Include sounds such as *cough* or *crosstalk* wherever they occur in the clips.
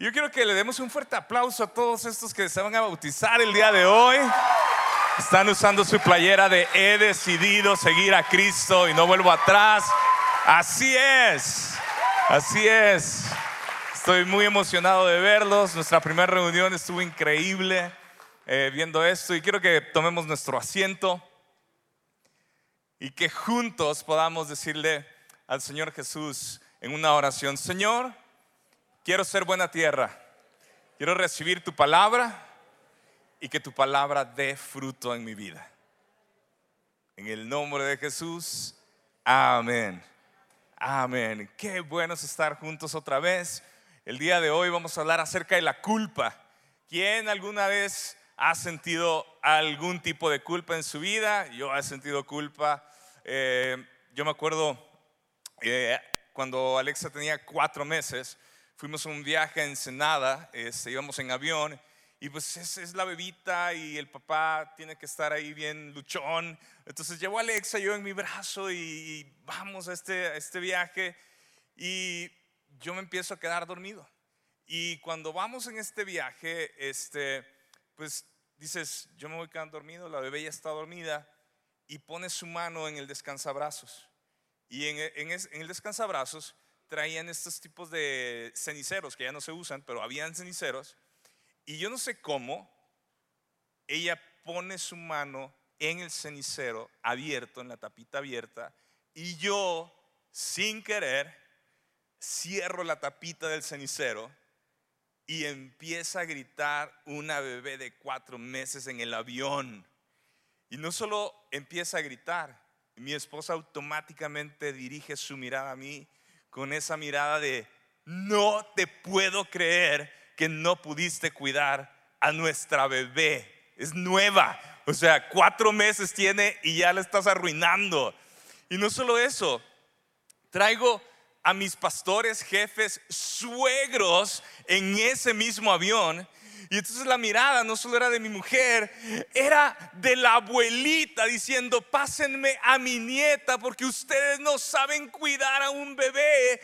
Yo quiero que le demos un fuerte aplauso a todos estos que se van a bautizar el día de hoy. Están usando su playera de he decidido seguir a Cristo y no vuelvo atrás. Así es, así es. Estoy muy emocionado de verlos. Nuestra primera reunión estuvo increíble eh, viendo esto y quiero que tomemos nuestro asiento y que juntos podamos decirle al Señor Jesús en una oración, Señor, quiero ser buena tierra, quiero recibir tu palabra y que tu palabra dé fruto en mi vida. En el nombre de Jesús, amén. Amén. Qué bueno es estar juntos otra vez. El día de hoy vamos a hablar acerca de la culpa. ¿Quién alguna vez ha sentido algún tipo de culpa en su vida? Yo he sentido culpa. Eh, yo me acuerdo eh, cuando Alexa tenía cuatro meses, fuimos a un viaje a Ensenada, este, íbamos en avión y pues es, es, la bebita y el papá tiene que estar ahí bien luchón. Entonces llevo a Alexa yo en mi brazo y, vamos a este, a este viaje y yo me empiezo a quedar dormido. Y cuando vamos en este viaje, este, pues dices, yo me voy quedando dormido, la bebé ya está dormida y pone su mano en el descansabrazos. Y en, en, en el descansabrazos traían estos tipos de ceniceros que ya no se usan, pero habían ceniceros y yo no sé cómo, ella pone su mano en el cenicero abierto, en la tapita abierta, y yo, sin querer, cierro la tapita del cenicero y empieza a gritar una bebé de cuatro meses en el avión. Y no solo empieza a gritar, mi esposa automáticamente dirige su mirada a mí con esa mirada de, no te puedo creer que no pudiste cuidar a nuestra bebé. Es nueva. O sea, cuatro meses tiene y ya la estás arruinando. Y no solo eso, traigo a mis pastores, jefes, suegros en ese mismo avión. Y entonces la mirada no solo era de mi mujer, era de la abuelita diciendo, pásenme a mi nieta porque ustedes no saben cuidar a un bebé.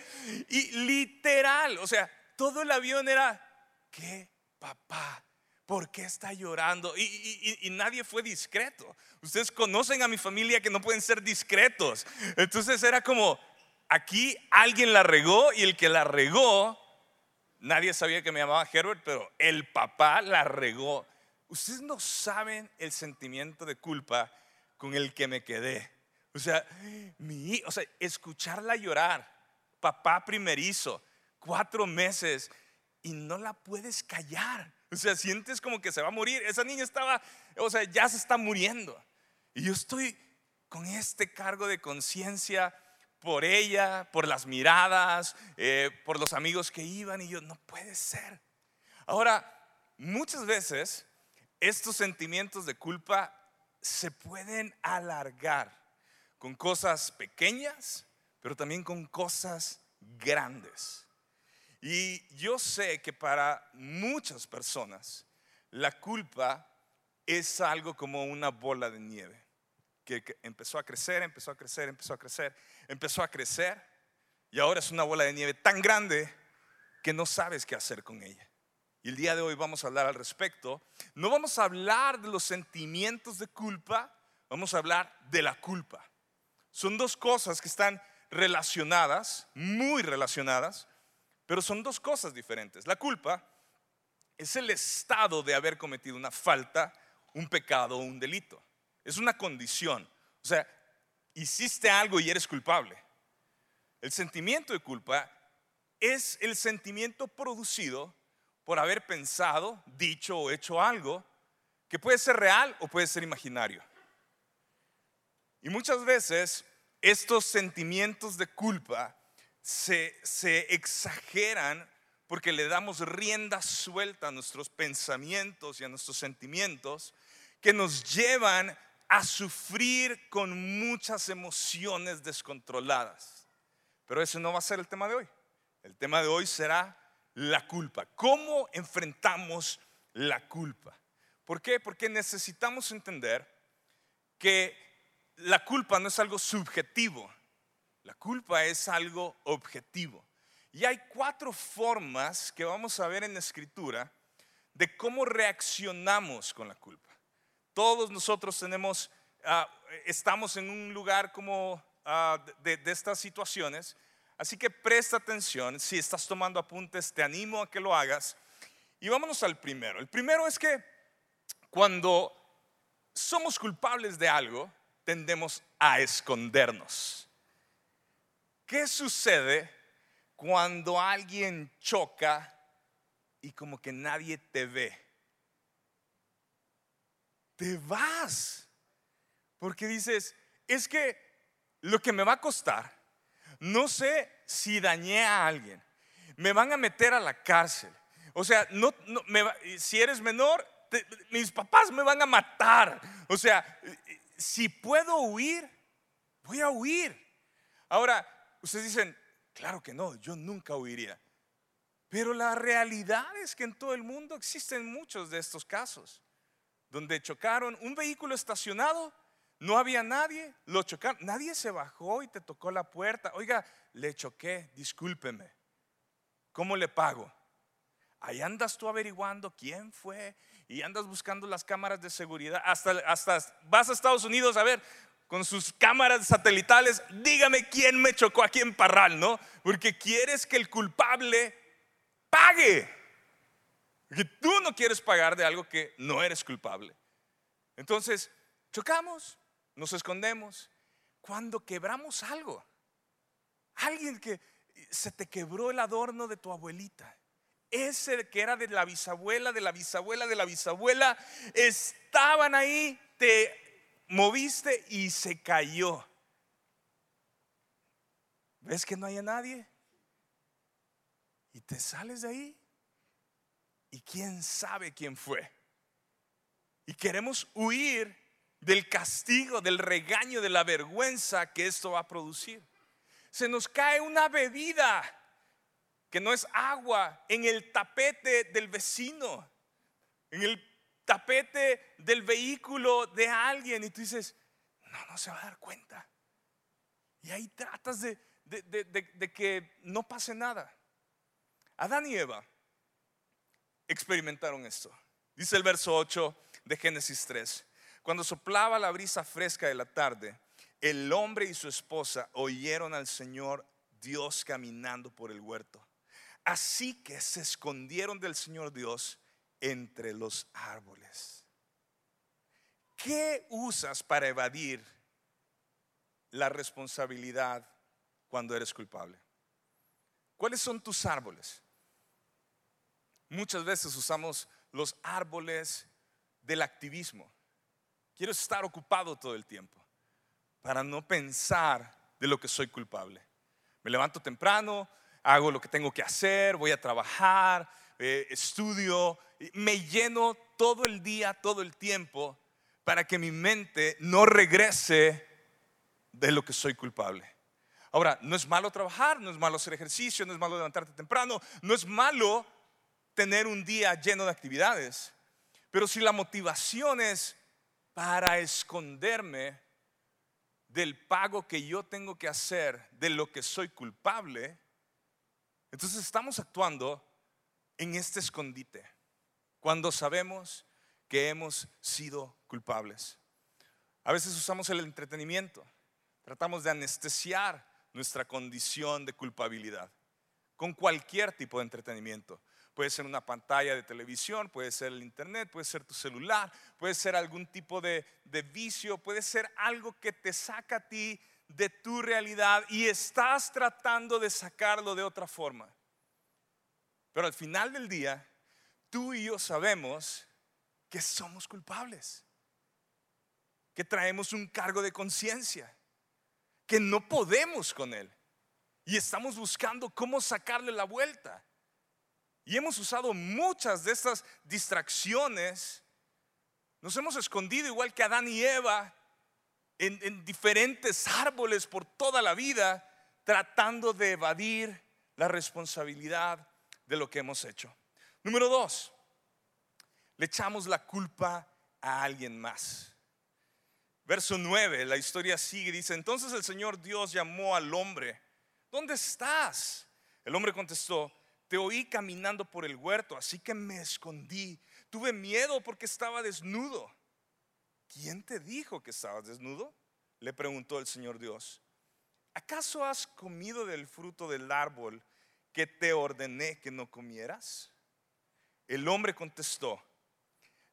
Y literal, o sea, todo el avión era, qué, papá? ¿Por qué está llorando? Y, nadie fue discreto. Ustedes conocen a mi familia que no pueden ser discretos. Entonces era como, aquí alguien la regó y el que la regó, nadie sabía que me llamaba Herbert, pero el papá la regó. Ustedes no saben el sentimiento de culpa con el que me quedé. O sea, mi, o sea, escucharla llorar, papá primerizo, cuatro meses y no la puedes callar. O sea, sientes como que se va a morir. Esa niña estaba, o sea, ya se está muriendo. Y yo estoy con este cargo de conciencia por ella, por las miradas, eh, por los amigos que iban. Y yo, no puede ser. Ahora, muchas veces estos sentimientos de culpa se pueden alargar con cosas pequeñas, pero también con cosas grandes. Y yo sé que para muchas personas la culpa es algo como una bola de nieve, que, empezó a crecer, empezó a crecer, empezó a crecer, empezó a crecer, y ahora es una bola de nieve tan grande que no sabes qué hacer con ella. Y el día de hoy vamos a hablar al respecto. No vamos a hablar de los sentimientos de culpa, vamos a hablar de la culpa. Son dos cosas que están relacionadas, muy relacionadas, pero son dos cosas diferentes. La culpa es el estado de haber cometido una falta, un pecado o un delito. Es una condición. O sea, hiciste algo y eres culpable. El sentimiento de culpa es el sentimiento producido por haber pensado, dicho o hecho algo que puede ser real o puede ser imaginario. Y muchas veces estos sentimientos de culpa se, exageran porque le damos rienda suelta a nuestros pensamientos y a nuestros sentimientos que nos llevan a sufrir con muchas emociones descontroladas. Pero ese no va a ser el tema de hoy. El tema de hoy será la culpa. ¿Cómo enfrentamos la culpa? ¿Por qué? Porque necesitamos entender que la culpa no es algo subjetivo, la culpa es algo objetivo. Y hay cuatro formas que vamos a ver en la escritura de cómo reaccionamos con la culpa. Todos nosotros tenemos, ah, estamos en un lugar como ah, de, de estas situaciones, así que presta atención, si estás tomando apuntes, te animo a que lo hagas. Y vámonos al primero. El primero es que cuando somos culpables de algo, tendemos a escondernos. ¿Qué sucede cuando alguien choca y como que nadie te ve? Te vas. Porque dices, es que lo que me va a costar, no sé si dañé a alguien, me van a meter a la cárcel. O sea, no, si eres menor, mis papás me van a matar. O sea, si puedo huir, voy a huir. Ahora, ustedes dicen, claro que no, yo nunca huiría. Pero la realidad es que en todo el mundo existen muchos de estos casos, donde chocaron un vehículo estacionado, no había nadie, lo chocaron, nadie se bajó y te tocó la puerta. Oiga, le choqué, discúlpeme. ¿Cómo le pago? Ahí andas tú averiguando quién fue y andas buscando las cámaras de seguridad. Hasta, hasta vas a Estados Unidos a ver con sus cámaras satelitales, dígame quién me chocó aquí en Parral, ¿no? Porque quieres que el culpable pague. Que tú no quieres pagar de algo que no eres culpable. Entonces, chocamos, nos escondemos. Cuando quebramos algo, alguien que se te quebró el adorno de tu abuelita ese que era de la bisabuela, de la bisabuela, de la bisabuela, estaban ahí, te moviste y se cayó. ¿Ves que no hay nadie? Y te sales de ahí. Y quién sabe quién fue. Y queremos huir del castigo, del regaño, de la vergüenza que esto va a producir. Se nos cae una bebida que no es agua en el tapete del vecino, en el tapete del vehículo de alguien y tú dices, no, no se va a dar cuenta. Y ahí tratas de, que no pase nada. Adán y Eva experimentaron esto. Dice el verso 8 de Génesis 3. Cuando soplaba la brisa fresca de la tarde, el hombre y su esposa oyeron al Señor Dios caminando por el huerto. Así que se escondieron del Señor Dios entre los árboles. ¿Qué usas para evadir la responsabilidad cuando eres culpable? ¿Cuáles son tus árboles? Muchas veces usamos los árboles del activismo. Quiero estar ocupado todo el tiempo para no pensar de lo que soy culpable. Me levanto temprano, hago lo que tengo que hacer, voy a trabajar, eh, estudio, me lleno todo el día, todo el tiempo, para que mi mente no regrese de lo que soy culpable. Ahora, no es malo trabajar, no es malo hacer ejercicio, no es malo levantarte temprano, no es malo tener un día lleno de actividades, pero si la motivación es para esconderme del pago que yo tengo que hacer de lo que soy culpable, entonces estamos actuando en este escondite cuando sabemos que hemos sido culpables. A veces usamos el entretenimiento, tratamos de anestesiar nuestra condición de culpabilidad con cualquier tipo de entretenimiento. Puede ser una pantalla de televisión, puede ser el internet, puede ser tu celular, puede ser algún tipo de, vicio, puede ser algo que te saca a ti de tu realidad y estás tratando de sacarlo de otra forma. Pero al final del día, tú y yo sabemos que somos culpables, que traemos un cargo de conciencia, que no podemos con él y estamos buscando cómo sacarle la vuelta. Y hemos usado muchas de estas distracciones. Nos hemos escondido igual que Adán y Eva en, diferentes árboles por toda la vida tratando de evadir la responsabilidad de lo que hemos hecho. Número dos, le echamos la culpa a alguien más. Verso 9, la historia sigue, dice, entonces el Señor Dios llamó al hombre, ¿dónde estás? El hombre contestó, te oí caminando por el huerto, así que me escondí. Tuve miedo porque estaba desnudo. ¿Quién te dijo que estabas desnudo? Le preguntó el Señor Dios. ¿Acaso has comido del fruto del árbol que te ordené que no comieras? El hombre contestó,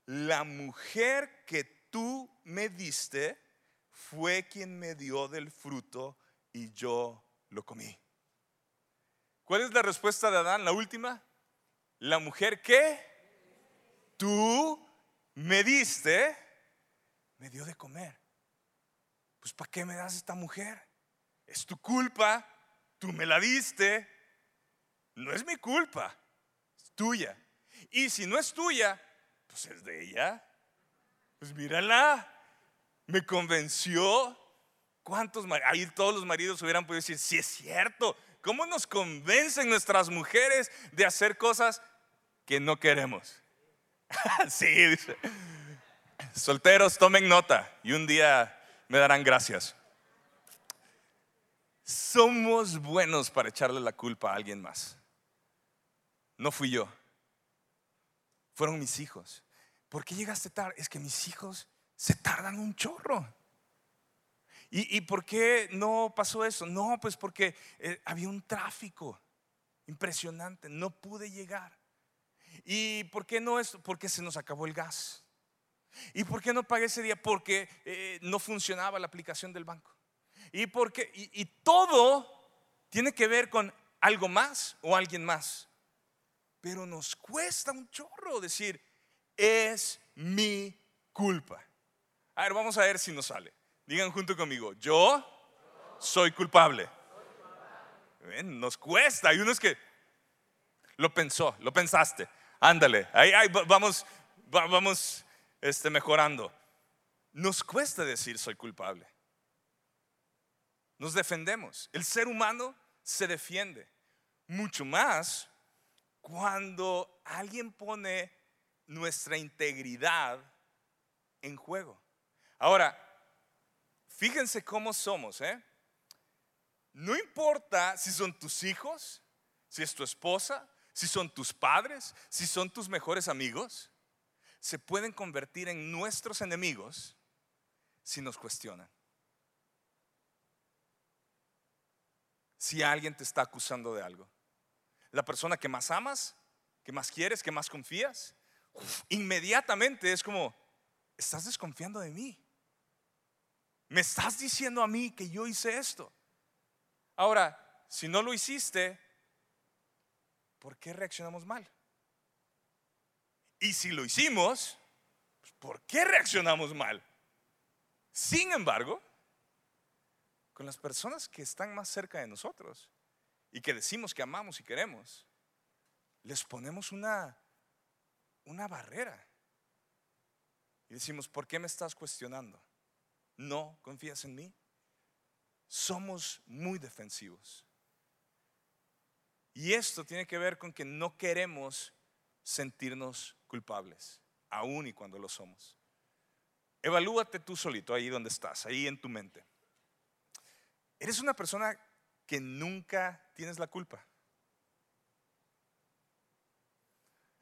la mujer que tú me diste fue quien me dio del fruto y yo lo comí. ¿Cuál es la respuesta de Adán? La última. La mujer que tú me diste, me dio de comer. Pues ¿para qué me das esta mujer? Es tu culpa, tú me la diste. No es mi culpa, es tuya. Y si no es tuya, pues es de ella. Pues mírala, me convenció. ¿Cuántos Ahí todos los maridos hubieran podido decir, sí es cierto. ¿Cómo nos convencen nuestras mujeres de hacer cosas que no queremos? *laughs* sí, dice. Solteros, tomen nota y un día me darán gracias. Somos buenos para echarle la culpa a alguien más. No fui yo. Fueron mis hijos. ¿Por qué llegaste tarde? Es que mis hijos se tardan un chorro. ¿Y, por qué no pasó eso? No, pues porque eh, había un tráfico impresionante, no pude llegar. ¿Y por qué no esto? Porque se nos acabó el gas. ¿Y por qué no pagué ese día? Porque eh, no funcionaba la aplicación del banco. ¿Y, porque, y todo tiene que ver con algo más o alguien más. Pero nos cuesta un chorro decir, es mi culpa. A ver, vamos a ver si nos sale. Digan junto conmigo, yo soy culpable. Nos cuesta. Hay unos que lo pensó, lo pensaste. Ándale, ahí, vamos, vamos este, mejorando. Nos cuesta decir soy culpable. Nos defendemos. El ser humano se defiende mucho más cuando alguien pone nuestra integridad en juego. Ahora, fíjense cómo somos, ¿eh? No importa si son tus hijos, si es tu esposa, si son tus padres, si son tus mejores amigos, se pueden convertir en nuestros enemigos si nos cuestionan. Si alguien te está acusando de algo. La persona que más amas, que más quieres, que más confías, inmediatamente es como, estás desconfiando de mí. Me estás diciendo a mí que yo hice esto. Ahora, si no lo hiciste, ¿por qué reaccionamos mal? Y si lo hicimos, pues, ¿por qué reaccionamos mal? Sin embargo, con las personas que están más cerca de nosotros y que decimos que amamos y queremos, les ponemos una, una barrera. Y decimos, ¿por qué me estás cuestionando? ¿No confías en mí? Somos muy defensivos. Y esto tiene que ver con que no queremos sentirnos culpables, aún y cuando lo somos. Evalúate tú solito ahí donde estás, ahí en tu mente. ¿Eres una persona que nunca tienes la culpa?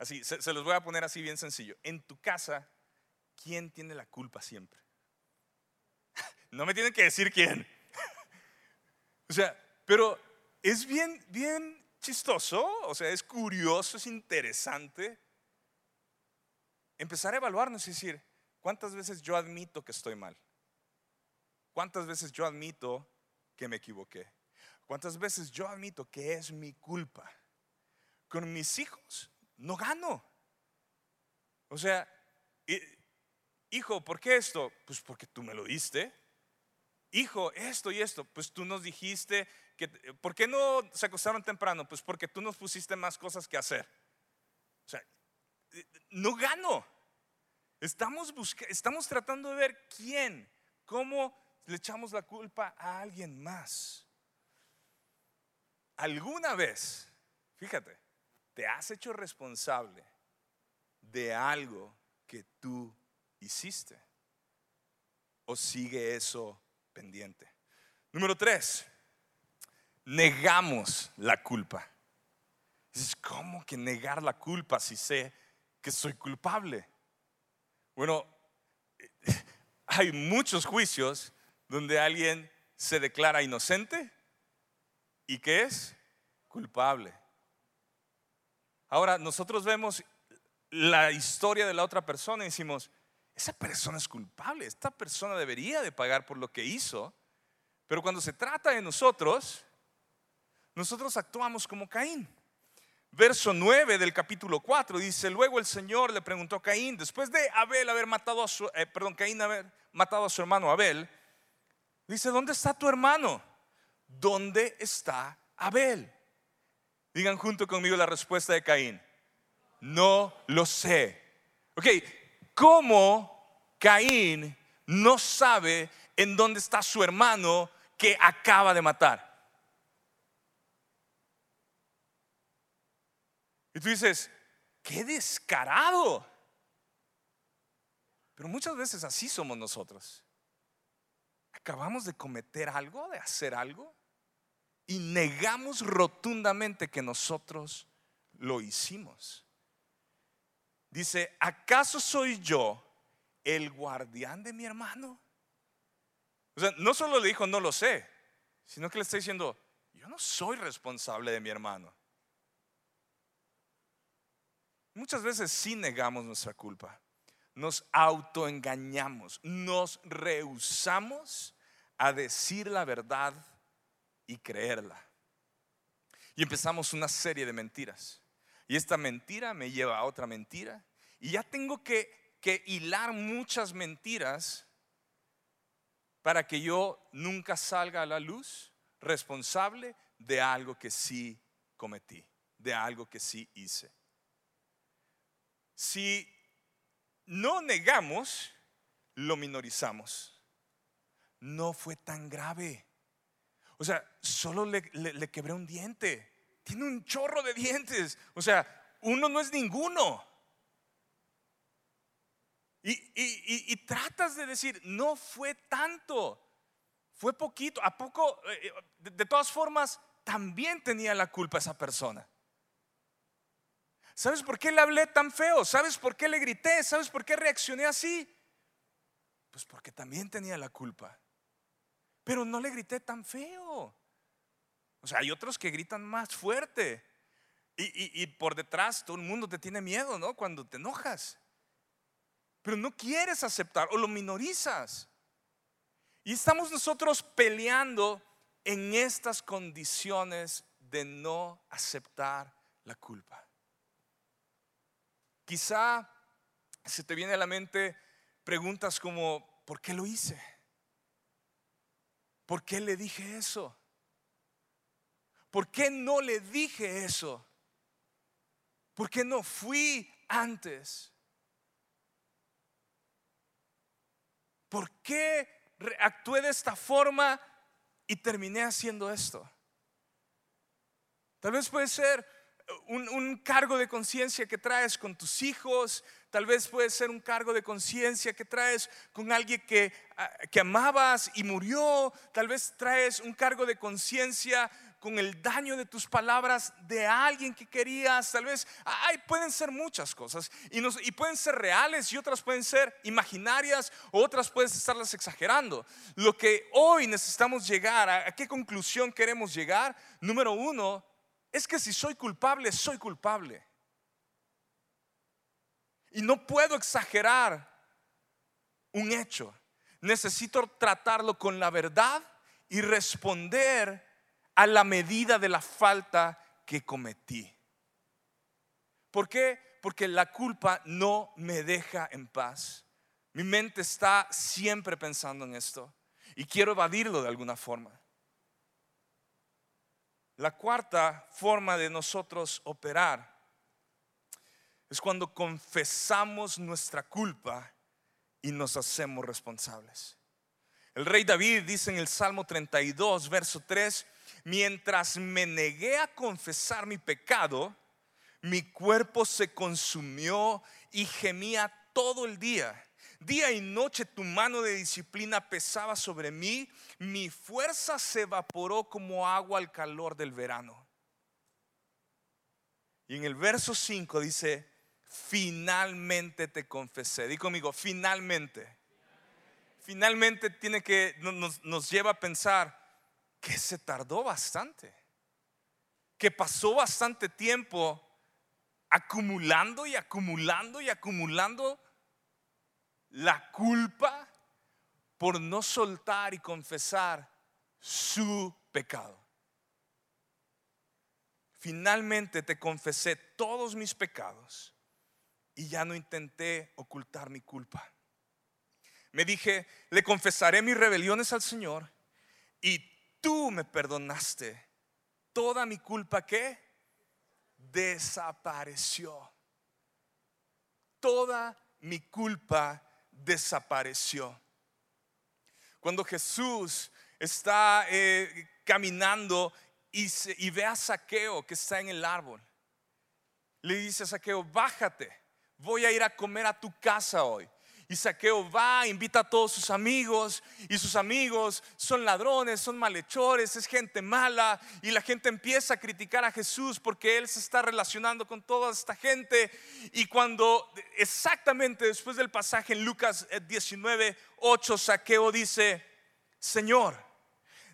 Así, se, los voy a poner así bien sencillo. En tu casa, ¿quién tiene la culpa siempre? No me tienen que decir quién. *laughs* O sea, pero es bien, bien chistoso, o sea, es curioso, es interesante empezar a evaluarnos y decir, ¿cuántas veces yo admito que estoy mal? ¿Cuántas veces yo admito que me equivoqué? ¿Cuántas veces yo admito que es mi culpa? Con mis hijos no gano. O sea, hijo, ¿por qué esto? Pues porque tú me lo diste hijo, esto y esto, pues tú nos dijiste que, ¿por qué no se acostaron temprano? Pues porque tú nos pusiste más cosas que hacer. O sea, no gano. Estamos, estamos tratando de ver quién, cómo le echamos la culpa a alguien más. ¿Alguna vez, fíjate, te has hecho responsable de algo que tú hiciste? ¿O sigue eso pendiente. Número tres, negamos la culpa. Dices, ¿cómo que negar la culpa si sé que soy culpable? Bueno, *laughs* hay muchos juicios donde alguien se declara inocente y que es culpable. Ahora, nosotros vemos la historia de la otra persona y decimos, esa persona es culpable, esta persona debería de pagar por lo que hizo, pero cuando se trata de nosotros, nosotros actuamos como Caín. Verso 9 del capítulo 4 dice, luego el Señor le preguntó a Caín, después de Abel haber matado a su, eh, perdón, Caín haber matado a su hermano Abel, dice, ¿dónde está tu hermano? ¿Dónde está Abel? Digan junto conmigo la respuesta de Caín. No lo sé. Ok, ¿cómo Caín no sabe en dónde está su hermano que acaba de matar? Y tú dices, qué descarado. Pero muchas veces así somos nosotros. Acabamos de cometer algo, de hacer algo, y negamos rotundamente que nosotros lo hicimos. Dice, ¿acaso soy yo el guardián de mi hermano? O sea, no solo le dijo, no lo sé, sino que le está diciendo, yo no soy responsable de mi hermano. Muchas veces sí negamos nuestra culpa. Nos autoengañamos, nos rehusamos a decir la verdad y creerla. Y empezamos una serie de mentiras. Y esta mentira me lleva a otra mentira. Y ya tengo que, hilar muchas mentiras para que yo nunca salga a la luz responsable de algo que sí cometí, de algo que sí hice si no negamos, lo minorizamos. No fue tan grave. O sea, solo le, quebré un diente. Tiene un chorro de dientes. O sea, uno no es ninguno. Y, tratas de decir, no fue tanto, fue poquito. ¿A poco? Eh, eh, de todas formas, también tenía la culpa esa persona. ¿Sabes por qué le hablé tan feo? ¿Sabes por qué le grité? ¿Sabes por qué reaccioné así? Pues porque también tenía la culpa. Pero no le grité tan feo. O sea, hay otros que gritan más fuerte. Y, por detrás todo el mundo te tiene miedo, ¿no? Cuando te enojas. Pero no quieres aceptar o lo minorizas. Y estamos nosotros peleando en estas condiciones de no aceptar la culpa. Quizá se te viene a la mente preguntas como, ¿por qué lo hice? ¿Por qué le dije eso? ¿Por qué no le dije eso? ¿Por qué no fui antes? ¿Por qué actué de esta forma y terminé haciendo esto? Tal vez puede ser un, cargo de conciencia que traes con tus hijos, tal vez puede ser un cargo de conciencia que traes con alguien que, ah, que amabas y murió, tal vez traes un cargo de conciencia con el daño de tus palabras de alguien que querías, tal vez, ay, pueden ser muchas cosas y, pueden ser reales y otras pueden ser imaginarias, otras puedes estarlas exagerando. Lo que hoy necesitamos llegar, a qué conclusión queremos llegar? Número uno, es que si soy culpable, soy culpable. Y no puedo exagerar un hecho. Necesito tratarlo con la verdad y responder a la medida de la falta que cometí. ¿Por qué? Porque la culpa no me deja en paz. Mi mente está siempre pensando en esto y quiero evadirlo de alguna forma. La cuarta forma de nosotros operar es cuando confesamos nuestra culpa y nos hacemos responsables. El rey David dice en el Salmo 32, verso 3, mientras me negué a confesar mi pecado, mi cuerpo se consumió y gemía todo el día. Día y noche tu mano de disciplina pesaba sobre mí, mi fuerza se evaporó como agua al calor del verano. Y en el verso 5 dice, finalmente te confesé. Di conmigo, finalmente. Finalmente tiene que, nos, nos lleva a pensar que se tardó bastante, que pasó bastante tiempo acumulando y acumulando y acumulando la culpa por no soltar y confesar su pecado. Finalmente te confesé todos mis pecados y ya no intenté ocultar mi culpa. Me dije, le confesaré mis rebeliones al Señor y tú me perdonaste. Toda mi culpa que desapareció. Toda mi culpa desapareció. Cuando Jesús está eh, caminando y, y ve a Saqueo que está en el árbol, le dice a Saqueo, bájate, voy a ir a comer a tu casa hoy. Y Saqueo va, invita a todos sus amigos y sus amigos son ladrones, son malhechores, es gente mala y la gente empieza a criticar a Jesús porque él se está relacionando con toda esta gente. Y cuando exactamente después del pasaje en Lucas 19, 8, Saqueo dice, Señor,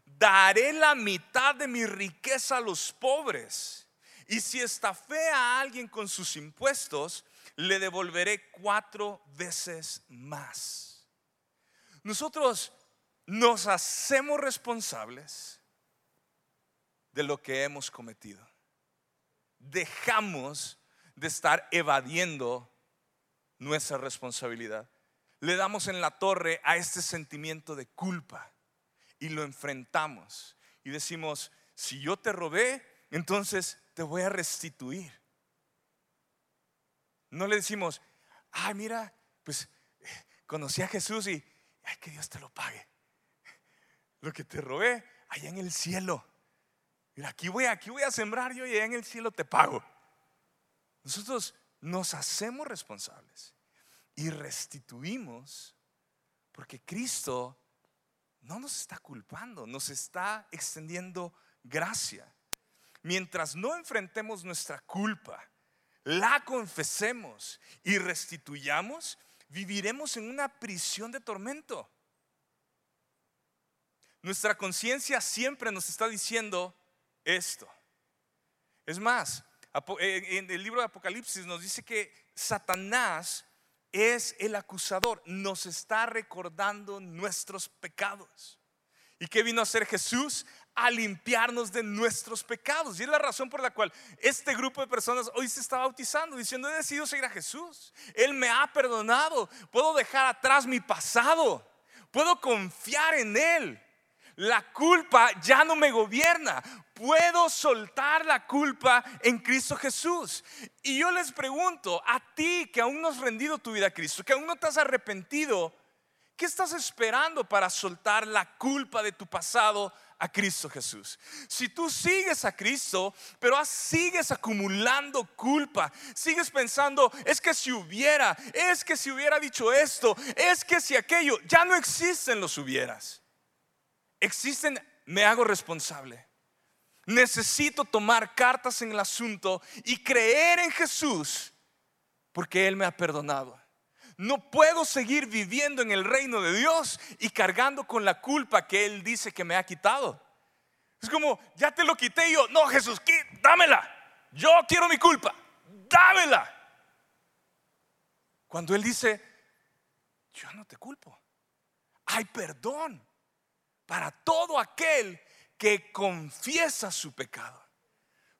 daré la mitad de mi riqueza a los pobres y si estafé a alguien con sus impuestos, le devolveré cuatro veces más. Nosotros nos hacemos responsables de lo que hemos cometido. Dejamos de estar evadiendo nuestra responsabilidad. Le damos en la torre a este sentimiento de culpa y lo enfrentamos y decimos, si yo te robé, entonces te voy a restituir. No le decimos, ay, mira, pues conocí a Jesús y ay, que Dios te lo pague. Lo que te robé allá en el cielo. Mira, aquí voy, aquí voy a sembrar yo y allá en el cielo te pago. Nosotros nos hacemos responsables y restituimos porque Cristo no nos está culpando, nos está extendiendo gracia. Mientras no enfrentemos nuestra culpa, la confesemos y restituyamos, viviremos en una prisión de tormento. Nuestra conciencia siempre nos está diciendo esto. Es más, eh, en el libro de Apocalipsis nos dice que Satanás es el acusador, nos está recordando nuestros pecados. ¿Y qué vino a hacer Jesús? A limpiarnos de nuestros pecados. Y es la razón por la cual este grupo de personas hoy se está bautizando, diciendo, he decidido seguir a Jesús. Él me ha perdonado. Puedo dejar atrás mi pasado. Puedo confiar en Él. La culpa ya no me gobierna. Puedo soltar la culpa en Cristo Jesús. Y yo les pregunto, a ti que aún no has rendido tu vida a Cristo, que aún no te has arrepentido, ¿qué estás esperando para soltar la culpa de tu pasado a Cristo Jesús. Si tú sigues a Cristo, pero sigues acumulando culpa, sigues pensando, es que si hubiera, es que si hubiera dicho esto, es que si aquello, ya no existen los hubieras. Existen, me hago responsable. Necesito tomar cartas en el asunto y creer en Jesús porque Él me ha perdonado. No puedo seguir viviendo en el reino de Dios y cargando con la culpa que Él dice que me ha quitado. Es como, ya te lo quité yo, no Jesús, dámela. Yo quiero mi culpa, dámela. Cuando Él dice, yo no te culpo. Hay perdón para todo aquel que confiesa su pecado.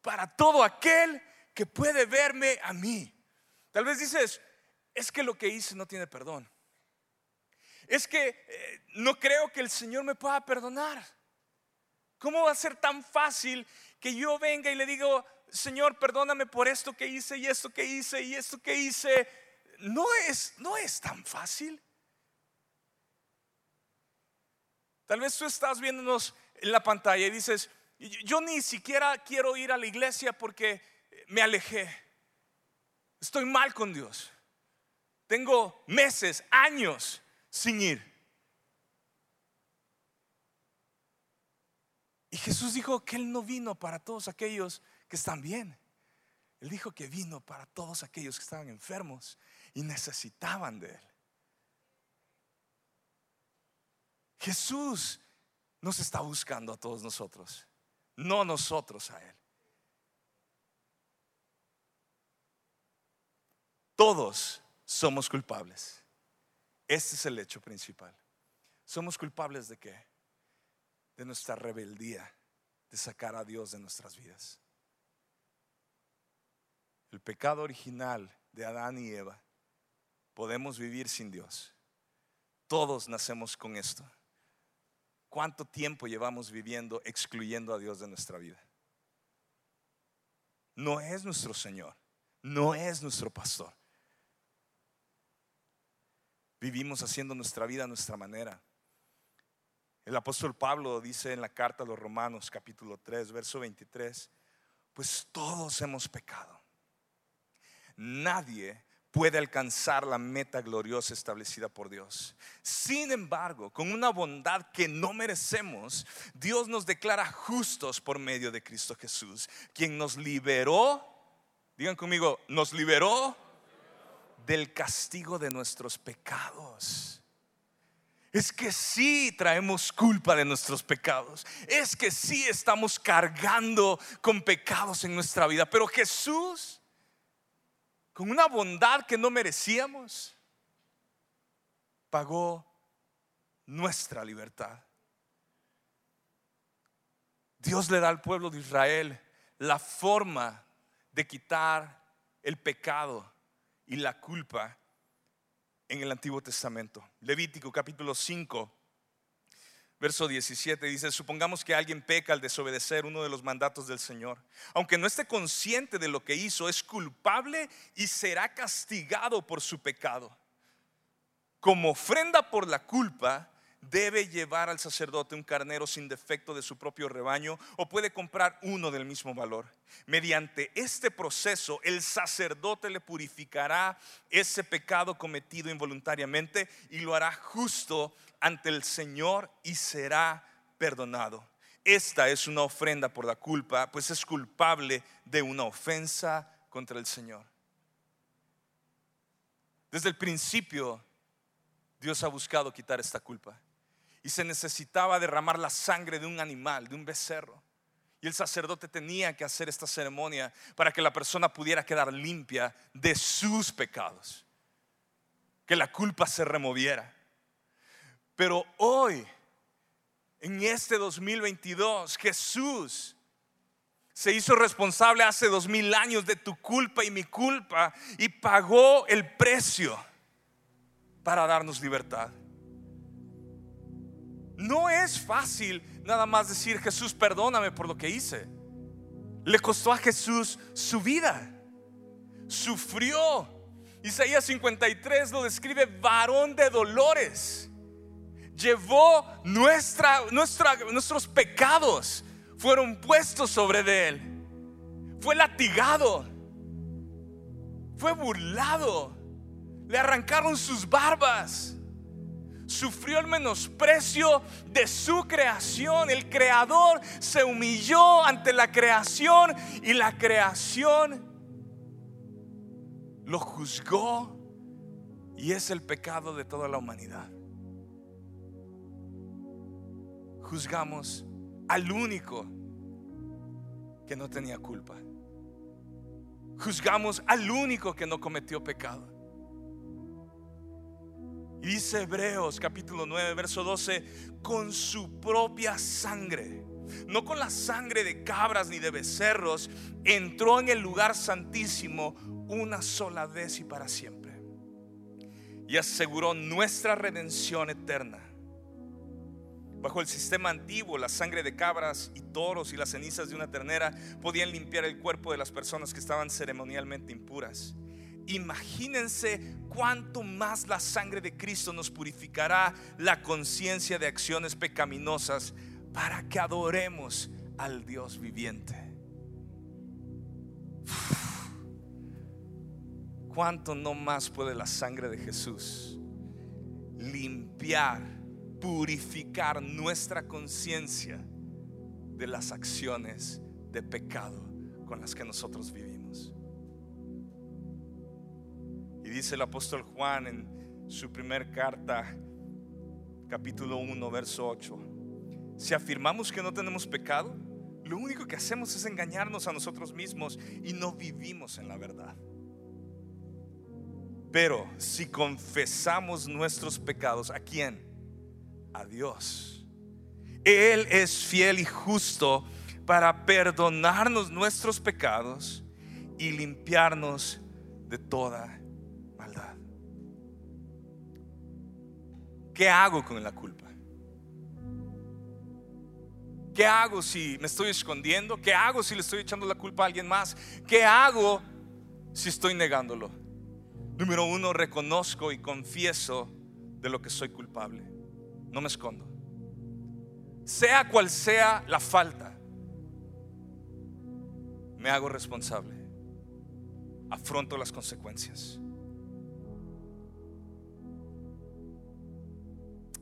Para todo aquel que puede verme a mí. Tal vez dices, es que lo que hice no tiene perdón. Es que eh, no creo que el Señor me pueda perdonar. ¿Cómo va a ser tan fácil que yo venga y le digo, Señor, perdóname por esto que hice y esto que hice y esto que hice? No es, no es tan fácil. Tal vez tú estás viéndonos en la pantalla y dices, yo ni siquiera quiero ir a la iglesia porque me alejé. Estoy mal con Dios. Tengo meses, años sin ir. Y Jesús dijo que Él no vino para todos aquellos que están bien. Él dijo que vino para todos aquellos que estaban enfermos y necesitaban de Él. Jesús nos está buscando a todos nosotros, no nosotros a Él. Todos somos culpables. Este es el hecho principal. ¿Somos culpables de qué? De nuestra rebeldía, de sacar a Dios de nuestras vidas. El pecado original de Adán y Eva, podemos vivir sin Dios. Todos nacemos con esto. ¿Cuánto tiempo llevamos viviendo excluyendo a Dios de nuestra vida? No es nuestro Señor, no es nuestro pastor. Vivimos haciendo nuestra vida a nuestra manera. El apóstol Pablo dice en la carta a los Romanos capítulo 3, verso 23, pues todos hemos pecado. Nadie puede alcanzar la meta gloriosa establecida por Dios. Sin embargo, con una bondad que no merecemos, Dios nos declara justos por medio de Cristo Jesús, quien nos liberó, digan conmigo, nos liberó del castigo de nuestros pecados es que sí traemos culpa de nuestros pecados. Es que sí estamos cargando con pecados en nuestra vida. Pero Jesús, con una bondad que no merecíamos, pagó nuestra libertad. Dios le da al pueblo de Israel la forma de quitar el pecado y la culpa en el Antiguo Testamento. Levítico capítulo 5, verso 17 dice, supongamos que alguien peca al desobedecer uno de los mandatos del Señor. Aunque no esté consciente de lo que hizo, es culpable y será castigado por su pecado. Como ofrenda por la culpa, debe llevar al sacerdote un carnero sin defecto de su propio rebaño o puede comprar uno del mismo valor. Mediante este proceso el sacerdote le purificará ese pecado cometido involuntariamente y lo hará justo ante el Señor y será perdonado. Esta es una ofrenda por la culpa, pues es culpable de una ofensa contra el Señor. Desde el principio Dios ha buscado quitar esta culpa y se necesitaba derramar la sangre de un animal, de un becerro. Y el sacerdote tenía que hacer esta ceremonia para que la persona pudiera quedar limpia de sus pecados, que la culpa se removiera. Pero hoy, en este 2022, Jesús se hizo responsable hace dos mil años de tu culpa y mi culpa y pagó el precio para darnos libertad. No es fácil nada más decir, Jesús, perdóname por lo que hice. Le costó a Jesús su vida. Sufrió. Isaías 53 lo describe varón de dolores. Llevó nuestra, nuestros pecados. Fueron puestos sobre de él. Fue latigado. Fue burlado. Le arrancaron sus barbas sufrió el menosprecio de su creación. El creador se humilló ante la creación y la creación lo juzgó y es el pecado de toda la humanidad. Juzgamos al único que no tenía culpa. Juzgamos al único que no cometió pecado. Y dice Hebreos capítulo 9, verso 12, con su propia sangre, no con la sangre de cabras ni de becerros, entró en el lugar santísimo una sola vez y para siempre. Y aseguró nuestra redención eterna. Bajo el sistema antiguo, la sangre de cabras y toros y las cenizas de una ternera podían limpiar el cuerpo de las personas que estaban ceremonialmente impuras. Imagínense cuánto más la sangre de Cristo nos purificará la conciencia de acciones pecaminosas para que adoremos al Dios viviente. ¿Cuánto no más puede la sangre de Jesús limpiar, purificar nuestra conciencia de las acciones de pecado con las que nosotros vivimos? Y dice el apóstol Juan en su primer carta, capítulo 1, verso 8. Si afirmamos que no tenemos pecado, lo único que hacemos es engañarnos a nosotros mismos y no vivimos en la verdad. Pero si confesamos nuestros pecados, ¿a quién? A Dios. Él es fiel y justo para perdonarnos nuestros pecados y limpiarnos de toda ¿Qué hago con la culpa? ¿Qué hago si me estoy escondiendo? ¿Qué hago si le estoy echando la culpa a alguien más? ¿Qué hago si estoy negándolo? Número uno, reconozco y confieso de lo que soy culpable. No me escondo. Sea cual sea la falta, me hago responsable. Afronto las consecuencias.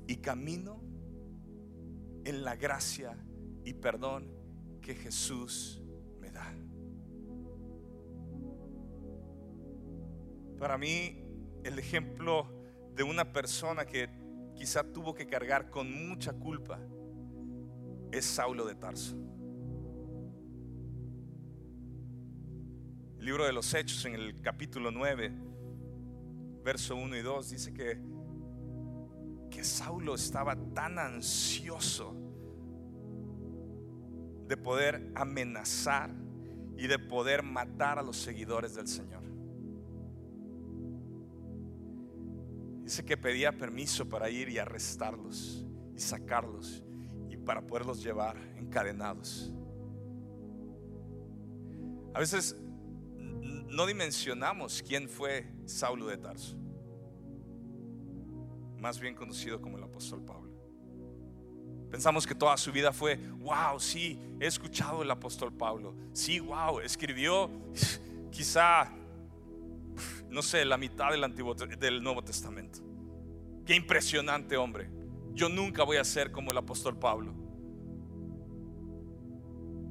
Y camino en la gracia y perdón que Jesús me da. Para mí, el ejemplo de una persona que quizá tuvo que cargar con mucha culpa es Saulo de Tarso. El libro de los Hechos en el capítulo 9, verso 1 y 2 dice que que Saulo estaba tan ansioso de poder amenazar y de poder matar a los seguidores del Señor. Dice que pedía permiso para ir y arrestarlos y sacarlos y para poderlos llevar encadenados. A veces no dimensionamos quién fue Saulo de Tarso, más bien conocido como el apóstol Pablo. Pensamos que toda su vida fue, wow, sí, he escuchado el apóstol Pablo. Sí, wow, escribió quizá, no sé, la mitad del, Antiguo, del Nuevo Testamento. Qué impresionante hombre. Yo nunca voy a ser como el apóstol Pablo.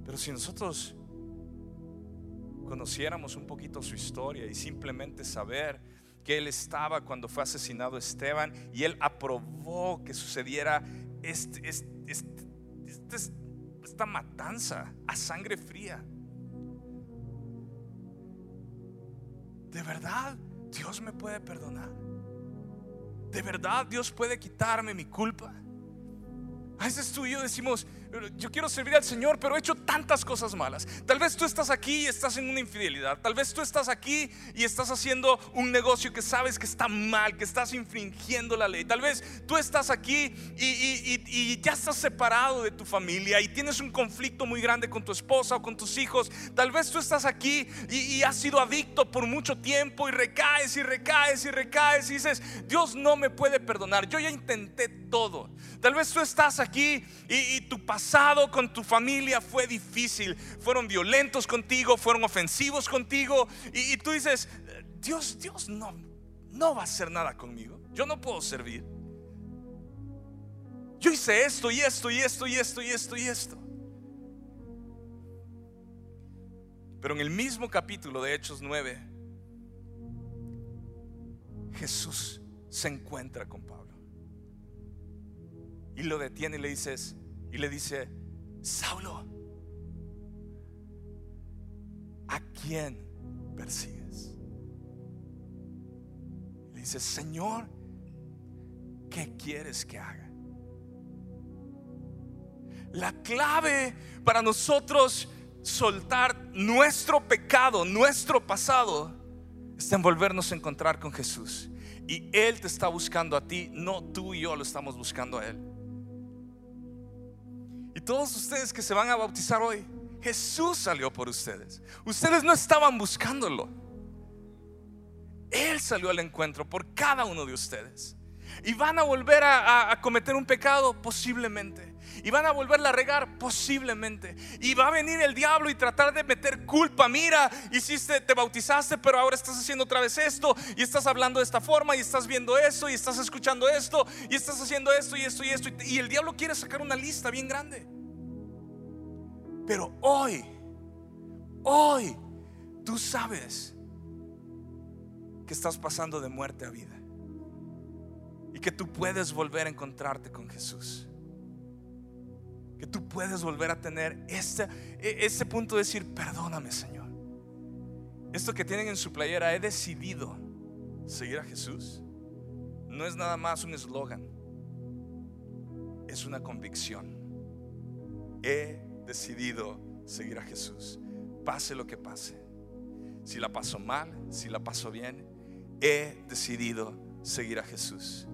Pero si nosotros conociéramos un poquito su historia y simplemente saber que él estaba cuando fue asesinado Esteban y él aprobó que sucediera este, este, este, esta matanza a sangre fría. De verdad, Dios me puede perdonar. De verdad, Dios puede quitarme mi culpa. A veces tú y yo decimos, yo quiero servir al Señor, pero he hecho tantas cosas malas. Tal vez tú estás aquí y estás en una infidelidad. Tal vez tú estás aquí y estás haciendo un negocio que sabes que está mal, que estás infringiendo la ley. Tal vez tú estás aquí y, ya estás separado de tu familia y tienes un conflicto muy grande con tu esposa o con tus hijos. Tal vez tú estás aquí y, has sido adicto por mucho tiempo y recaes y recaes y recaes y dices, Dios no me puede perdonar. Yo ya intenté todo. Tal vez tú estás aquí y, tu pasado con tu familia fue difícil, fueron violentos contigo, fueron ofensivos contigo y, tú dices, Dios, Dios no, no va a hacer nada conmigo, yo no puedo servir. Yo hice esto y esto y esto y esto y esto y esto. Pero en el mismo capítulo de Hechos 9, Jesús se encuentra con Pablo. Y lo detiene y le dices, y le dice, Saulo, ¿a quién persigues? Le dice, Señor, ¿qué quieres que haga? La clave para nosotros soltar nuestro pecado, nuestro pasado, está en volvernos a encontrar con Jesús. Y Él te está buscando a ti, no tú y yo lo estamos buscando a Él. Y todos ustedes que se van a bautizar hoy, Jesús salió por ustedes. Ustedes no estaban buscándolo. Él salió al encuentro por cada uno de ustedes. ¿Y van a volver a, cometer un pecado? Posiblemente. ¿Y van a volverla a regar? Posiblemente. ¿Y va a venir el diablo y tratar de meter culpa? Mira, hiciste, te bautizaste, pero ahora estás haciendo otra vez esto. Y estás hablando de esta forma. Y estás viendo esto. Y estás escuchando esto. Y estás haciendo esto y esto y esto. Y el diablo quiere sacar una lista bien grande. Pero hoy, hoy, tú sabes que estás pasando de muerte a vida y que tú puedes volver a encontrarte con Jesús. Que tú puedes volver a tener e, este punto de decir, perdóname Señor. Esto que tienen en su playera, he decidido seguir a Jesús. No es nada más un eslogan, es una convicción. He decidido seguir a Jesús, pase lo que pase. Si la paso mal, si la paso bien, he decidido seguir a Jesús.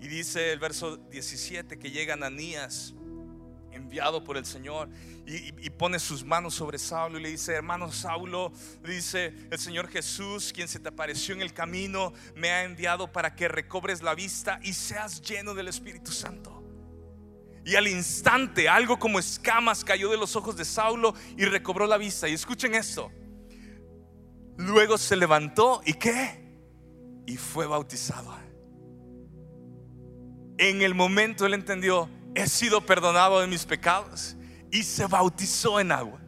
Y dice el verso 17 que llega Ananías, enviado por el Señor, y, pone sus manos sobre Saulo y le dice, hermano Saulo, dice el Señor Jesús, quien se te apareció en el camino, me ha enviado para que recobres la vista y seas lleno del Espíritu Santo. Y al instante algo como escamas cayó de los ojos de Saulo y recobró la vista. Y escuchen esto. Luego se levantó y qué? Y fue bautizado. En el momento él entendió, he sido perdonado de mis pecados y se bautizó en agua.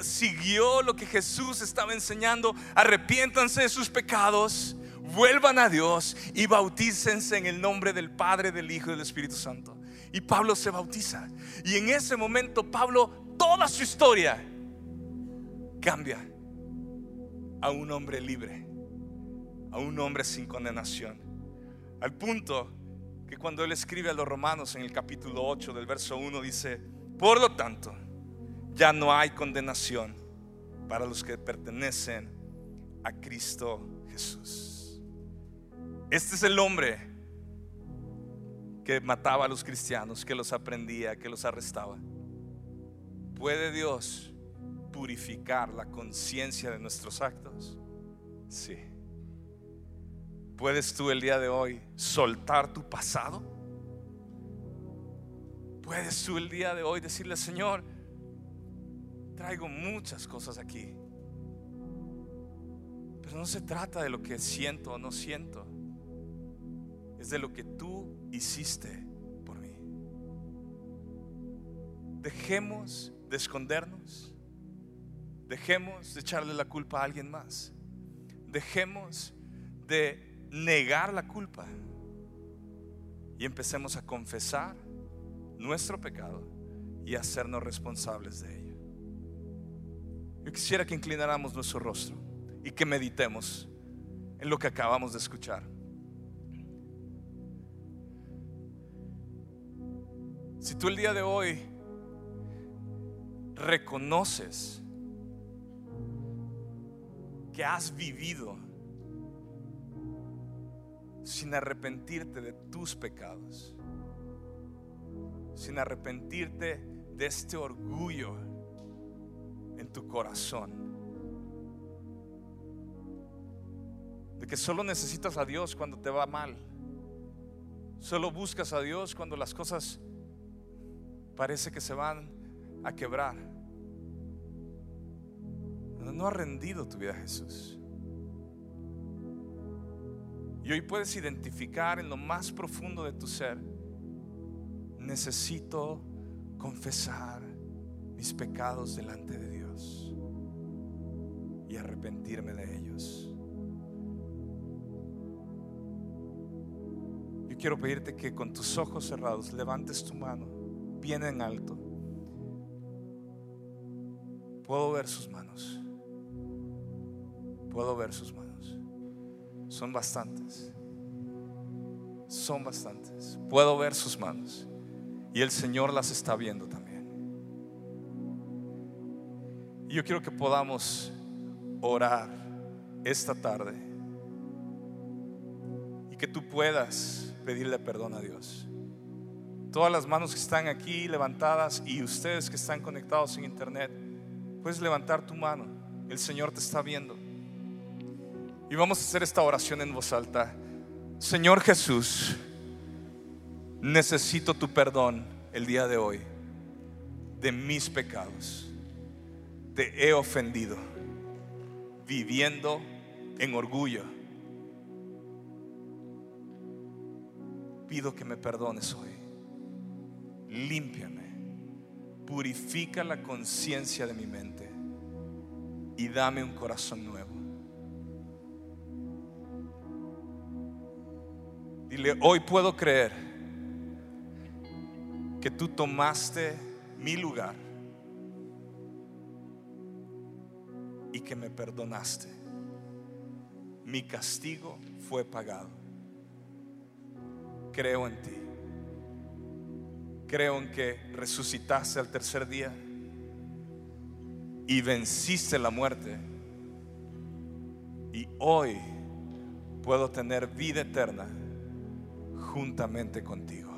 Siguió lo que Jesús estaba enseñando, arrepiéntanse de sus pecados, vuelvan a Dios y bautícense en el nombre del Padre, del Hijo y del Espíritu Santo. Y Pablo se bautiza. Y en ese momento Pablo, toda su historia cambia a un hombre libre, a un hombre sin condenación. Al punto que cuando él escribe a los romanos en el capítulo 8 del verso 1 dice, por lo tanto, ya no hay condenación para los que pertenecen a Cristo Jesús. Este es el hombre que mataba a los cristianos, que los aprendía, que los arrestaba. ¿Puede Dios purificar la conciencia de nuestros actos? Sí. ¿Puedes tú el día de hoy soltar tu pasado? ¿Puedes tú el día de hoy decirle, Señor, traigo muchas cosas aquí? Pero no se trata de lo que siento o no siento. Es de lo que tú hiciste por mí. Dejemos de escondernos. Dejemos de echarle la culpa a alguien más. Dejemos de negar la culpa y empecemos a confesar nuestro pecado y hacernos responsables de ello. Yo quisiera que inclináramos nuestro rostro y que meditemos en lo que acabamos de escuchar. Si tú el día de hoy reconoces que has vivido sin arrepentirte de tus pecados, sin arrepentirte de este orgullo en tu corazón, de que solo necesitas a Dios cuando te va mal, solo buscas a Dios cuando las cosas parece que se van a quebrar. No ha rendido tu vida a Jesús. Y hoy puedes identificar en lo más profundo de tu ser, necesito confesar mis pecados delante de Dios y arrepentirme de ellos. Yo quiero pedirte que con tus ojos cerrados levantes tu mano bien en alto. Puedo ver sus manos. Puedo ver sus manos. Son bastantes. Son bastantes. Puedo ver sus manos. Y el Señor las está viendo también. Y yo quiero que podamos orar esta tarde. Y que tú puedas pedirle perdón a Dios. Todas las manos que están aquí levantadas y ustedes que están conectados en internet, puedes levantar tu mano. El Señor te está viendo. Y vamos a hacer esta oración en voz alta. Señor Jesús, necesito tu perdón el día de hoy de mis pecados. Te he ofendido viviendo en orgullo. Pido que me perdones hoy. Límpiame. Purifica la conciencia de mi mente y dame un corazón nuevo. Dile, hoy puedo creer que tú tomaste mi lugar y que me perdonaste. Mi castigo fue pagado. Creo en ti. Creo en que resucitaste al tercer día y venciste la muerte. Y hoy puedo tener vida eterna juntamente contigo.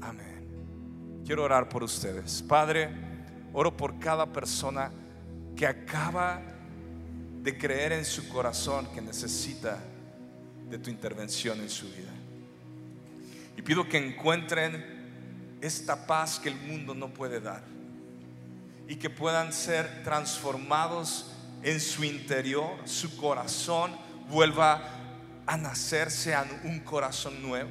Amén. Quiero orar por ustedes. Padre, oro por cada persona que acaba de creer en su corazón que necesita de tu intervención en su vida. Y pido que encuentren esta paz que el mundo no puede dar y que puedan ser transformados en su interior, su corazón vuelva a nacerse a un corazón nuevo.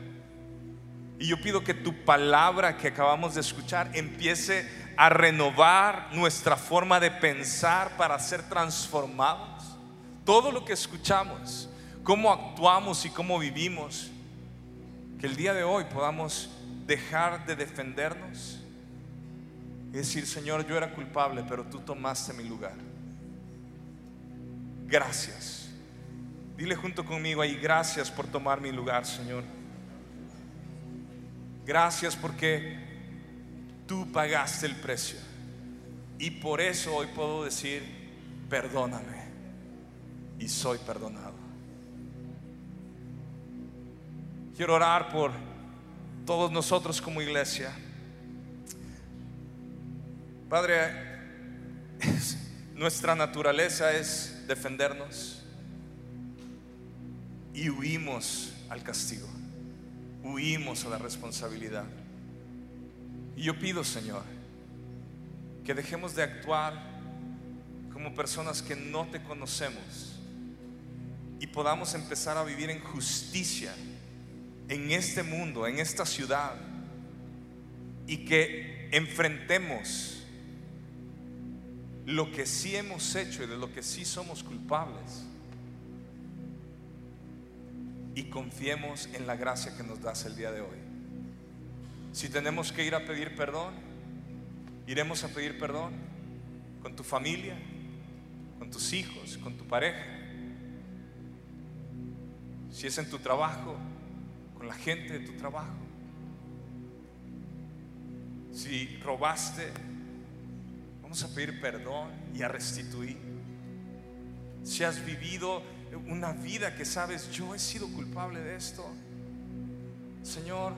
Y yo pido que tu palabra que acabamos de escuchar empiece a renovar nuestra forma de pensar para ser transformados. Todo lo que escuchamos, cómo actuamos y cómo vivimos, que el día de hoy podamos dejar de defendernos y decir, Señor, yo era culpable, pero tú tomaste mi lugar. Gracias. Dile junto conmigo ahí, gracias por tomar mi lugar, Señor. Gracias porque tú pagaste el precio. Y por eso hoy puedo decir, perdóname. Y soy perdonado. Quiero orar por todos nosotros como iglesia. Padre, *laughs* nuestra naturaleza es defendernos y huimos al castigo, huimos a la responsabilidad. Y yo pido, Señor, que dejemos de actuar como personas que no te conocemos y podamos empezar a vivir en justicia en este mundo, en esta ciudad, y que enfrentemos lo que sí hemos hecho y de lo que sí somos culpables. Y confiemos en la gracia que nos das el día de hoy. Si tenemos que ir a pedir perdón, iremos a pedir perdón con tu familia, con tus hijos, con tu pareja. Si es en tu trabajo, con la gente de tu trabajo. Si robaste, Vamos a pedir perdón y a restituir. Si has vivido una vida que sabes, yo he sido culpable de esto, Señor,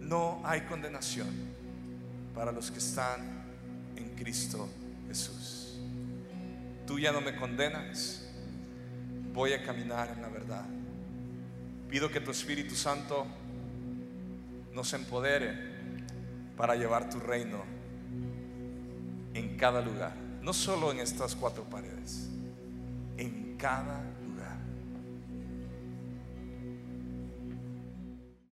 no hay condenación para los que están en Cristo Jesús. Tú ya no me condenas, voy a caminar en la verdad. Pido que tu Espíritu Santo nos empodere para llevar tu reino en cada lugar, no solo en estas cuatro paredes, en cada